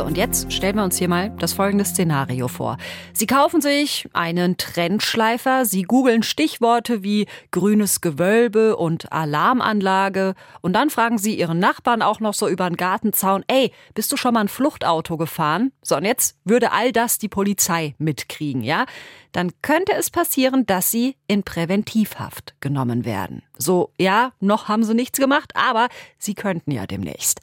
So, und jetzt stellen wir uns hier mal das folgende Szenario vor. Sie kaufen sich einen Trendschleifer, Sie googeln Stichworte wie grünes Gewölbe und Alarmanlage und dann fragen Sie Ihren Nachbarn auch noch so über den Gartenzaun, ey, bist du schon mal ein Fluchtauto gefahren? So, und jetzt würde all das die Polizei mitkriegen, ja? Dann könnte es passieren, dass Sie in Präventivhaft genommen werden. So, ja, noch haben Sie nichts gemacht, aber Sie könnten ja demnächst.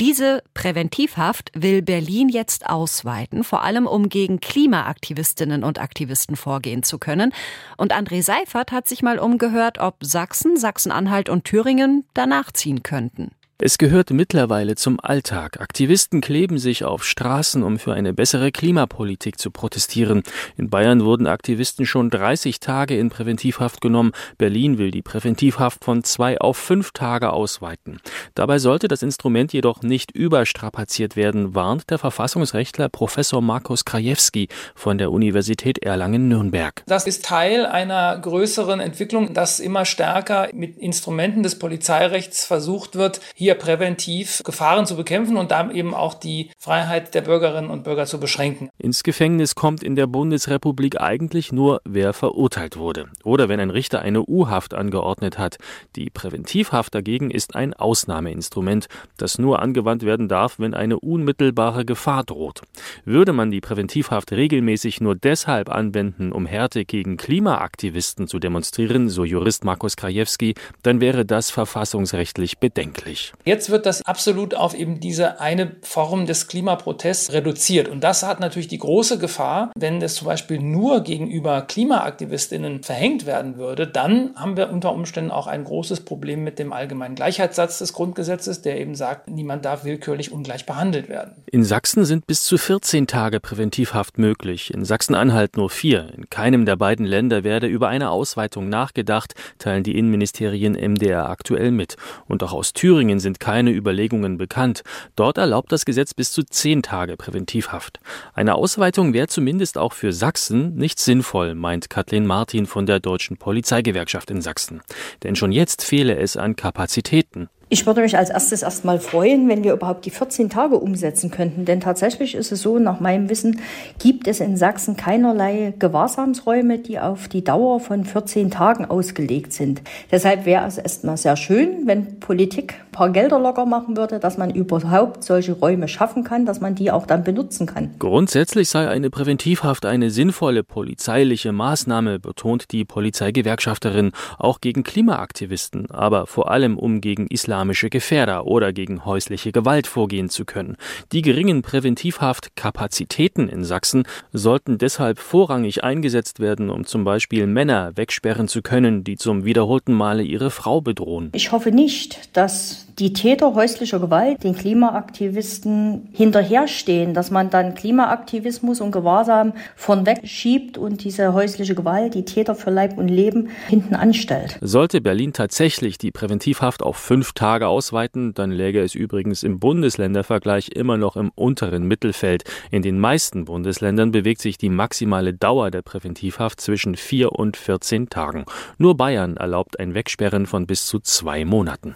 Diese Präventivhaft will Berlin jetzt ausweiten, vor allem um gegen Klimaaktivistinnen und Aktivisten vorgehen zu können. Und André Seifert hat sich mal umgehört, ob Sachsen, Sachsen-Anhalt und Thüringen danach ziehen könnten. Es gehört mittlerweile zum Alltag. Aktivisten kleben sich auf Straßen, um für eine bessere Klimapolitik zu protestieren. In Bayern wurden Aktivisten schon 30 Tage in Präventivhaft genommen. Berlin will die Präventivhaft von zwei auf fünf Tage ausweiten. Dabei sollte das Instrument jedoch nicht überstrapaziert werden, warnt der Verfassungsrechtler Professor Markus Krajewski von der Universität Erlangen-Nürnberg. Das ist Teil einer größeren Entwicklung, dass immer stärker mit Instrumenten des Polizeirechts versucht wird, hier hier präventiv Gefahren zu bekämpfen und damit eben auch die Freiheit der Bürgerinnen und Bürger zu beschränken. Ins Gefängnis kommt in der Bundesrepublik eigentlich nur, wer verurteilt wurde. Oder wenn ein Richter eine U-Haft angeordnet hat. Die Präventivhaft dagegen ist ein Ausnahmeinstrument, das nur angewandt werden darf, wenn eine unmittelbare Gefahr droht. Würde man die Präventivhaft regelmäßig nur deshalb anwenden, um Härte gegen Klimaaktivisten zu demonstrieren, so Jurist Markus Krajewski, dann wäre das verfassungsrechtlich bedenklich. Jetzt wird das absolut auf eben diese eine Form des Klimaprotests reduziert. Und das hat natürlich die große Gefahr, wenn es zum Beispiel nur gegenüber Klimaaktivistinnen verhängt werden würde, dann haben wir unter Umständen auch ein großes Problem mit dem allgemeinen Gleichheitssatz des Grundgesetzes, der eben sagt, niemand darf willkürlich ungleich behandelt werden. In Sachsen sind bis zu 14 Tage Präventivhaft möglich, in Sachsen-Anhalt nur vier. In keinem der beiden Länder werde über eine Ausweitung nachgedacht, teilen die Innenministerien MDR aktuell mit. Und auch aus Thüringen sind sind keine Überlegungen bekannt. Dort erlaubt das Gesetz bis zu zehn Tage Präventivhaft. Eine Ausweitung wäre zumindest auch für Sachsen nicht sinnvoll, meint Kathleen Martin von der Deutschen Polizeigewerkschaft in Sachsen. Denn schon jetzt fehle es an Kapazitäten. Ich würde mich als erstes erstmal freuen, wenn wir überhaupt die 14 Tage umsetzen könnten. Denn tatsächlich ist es so, nach meinem Wissen gibt es in Sachsen keinerlei Gewahrsamsräume, die auf die Dauer von 14 Tagen ausgelegt sind. Deshalb wäre es erstmal sehr schön, wenn Politik ein paar Gelder locker machen würde, dass man überhaupt solche Räume schaffen kann, dass man die auch dann benutzen kann. Grundsätzlich sei eine Präventivhaft eine sinnvolle polizeiliche Maßnahme, betont die Polizeigewerkschafterin, auch gegen Klimaaktivisten, aber vor allem um gegen Islam islamische Gefährder oder gegen häusliche Gewalt vorgehen zu können. Die geringen Präventivhaftkapazitäten in Sachsen sollten deshalb vorrangig eingesetzt werden, um zum Beispiel Männer wegsperren zu können, die zum wiederholten Male ihre Frau bedrohen. Ich hoffe nicht, dass die Täter häuslicher Gewalt den Klimaaktivisten hinterherstehen, dass man dann Klimaaktivismus und Gewahrsam vornweg schiebt und diese häusliche Gewalt, die Täter für Leib und Leben hinten anstellt. Sollte Berlin tatsächlich die Präventivhaft auf fünf Tage ausweiten, dann läge es übrigens im Bundesländervergleich immer noch im unteren Mittelfeld. In den meisten Bundesländern bewegt sich die maximale Dauer der Präventivhaft zwischen vier und 14 Tagen. Nur Bayern erlaubt ein Wegsperren von bis zu zwei Monaten.